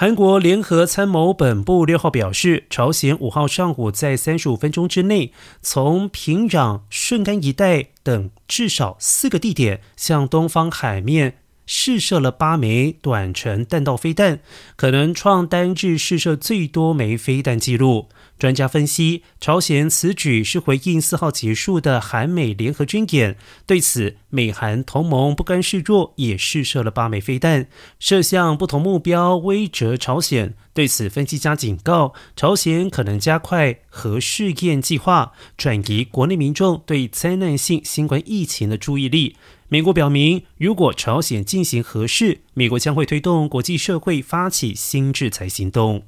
韩国联合参谋本部六号表示，朝鲜五号上午在三十五分钟之内，从平壤、顺安一带等至少四个地点向东方海面。试射了八枚短程弹道飞弹，可能创单日试射最多枚飞弹记录。专家分析，朝鲜此举是回应四号结束的韩美联合军演。对此，美韩同盟不甘示弱，也试射了八枚飞弹，射向不同目标，威慑朝鲜。对此，分析家警告，朝鲜可能加快核试验计划，转移国内民众对灾难性新冠疫情的注意力。美国表明，如果朝鲜进行核试，美国将会推动国际社会发起新制裁行动。